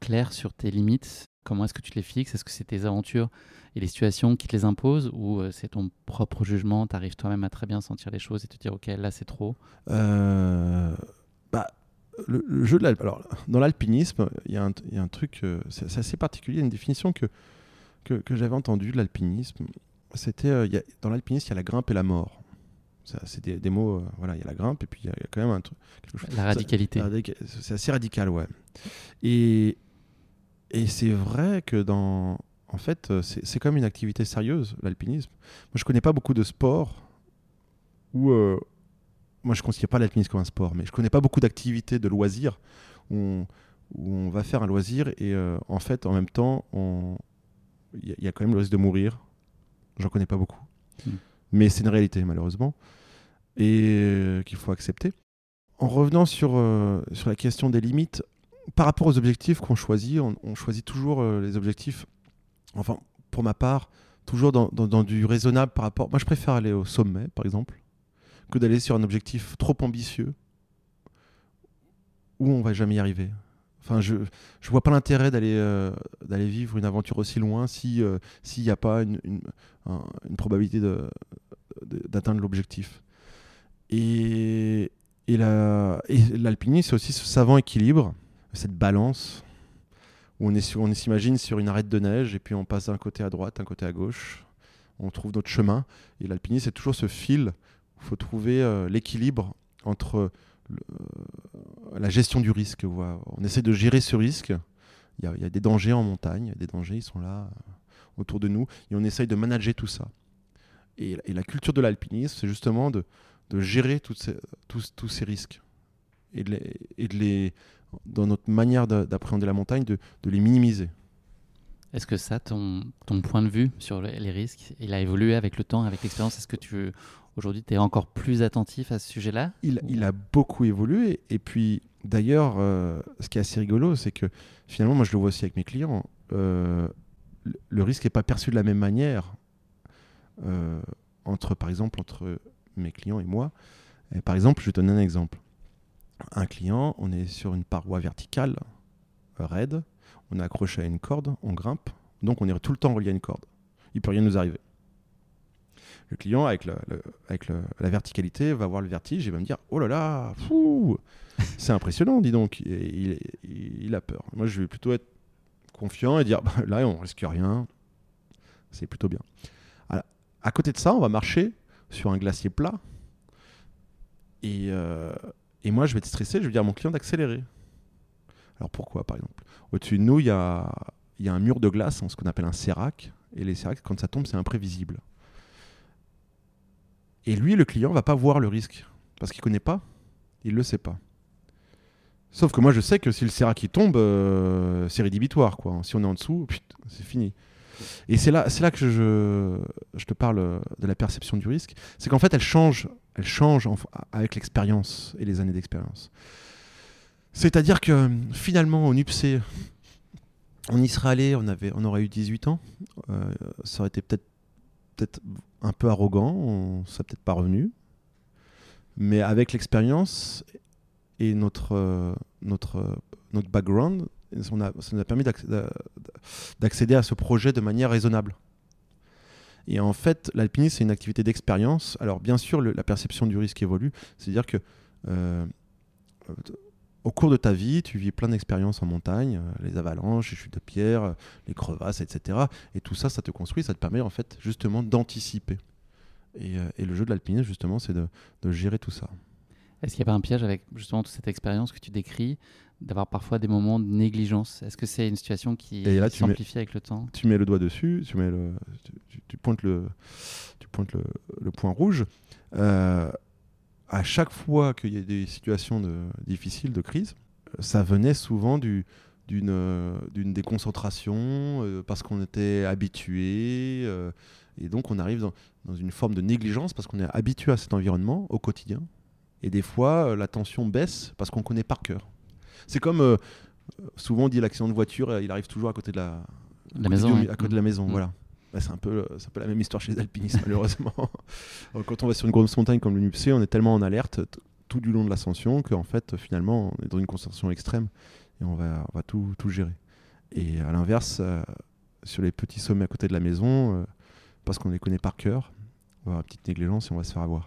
clair sur tes limites Comment est-ce que tu les fixes? Est-ce que c'est tes aventures et les situations qui te les imposent? Ou euh, c'est ton propre jugement? Tu arrives toi-même à très bien sentir les choses et te dire ok là c'est trop? Euh, bah, le, jeu de l'alp. Alors dans l'alpinisme, il y, a un truc, euh, c'est assez particulier, une définition que, que, j'avais entendue de l'alpinisme. C'était dans l'alpinisme il y a la grimpe et la mort. C'est des, mots, voilà, il y a la grimpe et puis il y, a quand même un truc. La radicalité. C'est assez radical, ouais. Et, et c'est vrai que dans. En fait, c'est comme une activité sérieuse, l'alpinisme. Moi, je connais pas beaucoup de sports où. Euh, moi, je ne considère pas l'alpinisme comme un sport, mais je connais pas beaucoup d'activités de loisirs où on, où on, va faire un loisir et euh, en fait, en même temps, il y, a quand même le risque de mourir. J'en connais pas beaucoup. Hmm. Mais c'est une réalité, malheureusement, et euh, qu'il faut accepter. En revenant sur, sur la question des limites, par rapport aux objectifs qu'on choisit, on, choisit toujours euh, les objectifs, enfin, pour ma part, toujours dans, du raisonnable par rapport. Moi, je préfère aller au sommet, par exemple, que d'aller sur un objectif trop ambitieux où on va jamais y arriver. Enfin, je je vois pas l'intérêt d'aller euh, vivre une aventure aussi loin si euh, s'il n'y a pas une, une, probabilité d'atteindre l'objectif. Et et l'alpinisme, c'est aussi ce savant équilibre cette balance où on est on s'imagine sur une arête de neige et puis on passe d'un côté à droite, d'un côté à gauche. On trouve notre chemin. Et l'alpinisme, c'est toujours ce fil il faut trouver euh, l'équilibre entre euh, la gestion du risque. On essaie de gérer ce risque. Il y, a, des dangers en montagne, des dangers, ils sont là euh, autour de nous. Et on essaye de manager tout ça. Et, la culture de l'alpinisme, c'est justement de, gérer tous, ces risques et et de les dans notre manière d'appréhender la montagne, de, les minimiser. Est-ce que ça, ton, ton, point de vue sur les risques, il a évolué avec le temps, avec l'expérience? Est-ce que tu aujourd'hui tu es encore plus attentif à ce sujet-là? Il, il, a beaucoup évolué. Et puis d'ailleurs, euh, ce qui est assez rigolo, c'est que finalement, moi je le vois aussi avec mes clients, euh, le risque n'est pas perçu de la même manière euh, entre, par exemple, entre mes clients et moi. Et par exemple, je vais te donner un exemple un client, on est sur une paroi verticale, raide, on est accroché à une corde, on grimpe, donc on est tout le temps relié à une corde. Il peut rien nous arriver. Le client, avec, avec la verticalité, va voir le vertige et va me dire Oh là là, c'est impressionnant, dis donc. il, a peur. Moi, je vais plutôt être confiant et dire bah, Là, on risque rien. C'est plutôt bien. À côté de ça, on va marcher sur un glacier plat. Et, euh, et moi, je vais être stressé, je vais dire à mon client d'accélérer. Alors pourquoi, par exemple? Au-dessus de nous, il y a, un mur de glace, ce qu'on appelle un sérac. Et les séracs, quand ça tombe, c'est imprévisible. Et lui, le client, va pas voir le risque. Parce qu'il connaît pas, il le sait pas. Sauf que moi, je sais que si le sérac tombe, euh, c'est rédhibitoire. Si on est en dessous, c'est fini. Et c'est là, que je, te parle de la perception du risque. C'est qu'en fait, elle change, elle change avec l'expérience et les années d'expérience. C'est-à-dire que finalement, au on y allé, on, aurait eu 18 ans. Euh, ça aurait été peut-être un peu arrogant, on ne serait peut-être pas revenu. Mais avec l'expérience et notre, euh, notre background, ça nous a permis d'accéder à ce projet de manière raisonnable. Et en fait, l'alpinisme, c'est une activité d'expérience. Alors, bien sûr, la perception du risque évolue. C'est-à-dire que euh, au cours de ta vie, tu vis plein d'expériences en montagne, euh, les avalanches, les chutes de pierre, les crevasses, etc. Et tout ça, ça te construit, ça te permet en fait justement d'anticiper. Et, euh, le jeu de l'alpinisme, justement, c'est de, de, gérer tout ça. Est-ce qu'il n'y a pas un piège avec justement toute cette expérience que tu décris d'avoir parfois des moments de négligence? Est-ce que c'est une situation qui s'amplifie avec le temps? Tu mets le doigt dessus, tu, mets le, tu, pointes, le, tu pointes le, le point rouge. Euh, à chaque fois qu'il y a des situations de, difficiles, de crise, ça venait souvent du, d'une déconcentration, euh, parce qu'on était habitué. euh, et donc on arrive dans, dans une forme de négligence parce qu'on est habitué à cet environnement au quotidien. Et des fois, euh, la tension baisse parce qu'on connaît par cœur. C'est comme souvent on dit l'accident de voiture, il arrive toujours à côté de la, La maison. du- à côté de la maison. Mm. Voilà. C'est un peu, euh, c'est un peu la même histoire chez les alpinistes malheureusement. Euh, Quand on va sur une grosse montagne comme le on est tellement en alerte tout du long de l'ascension qu'en fait finalement on est dans une concentration extrême et on va, tout, gérer. Et à l'inverse, euh, sur les petits sommets à côté de la maison, parce qu'on les connaît par cœur, on va avoir une petite négligence et on va se faire avoir.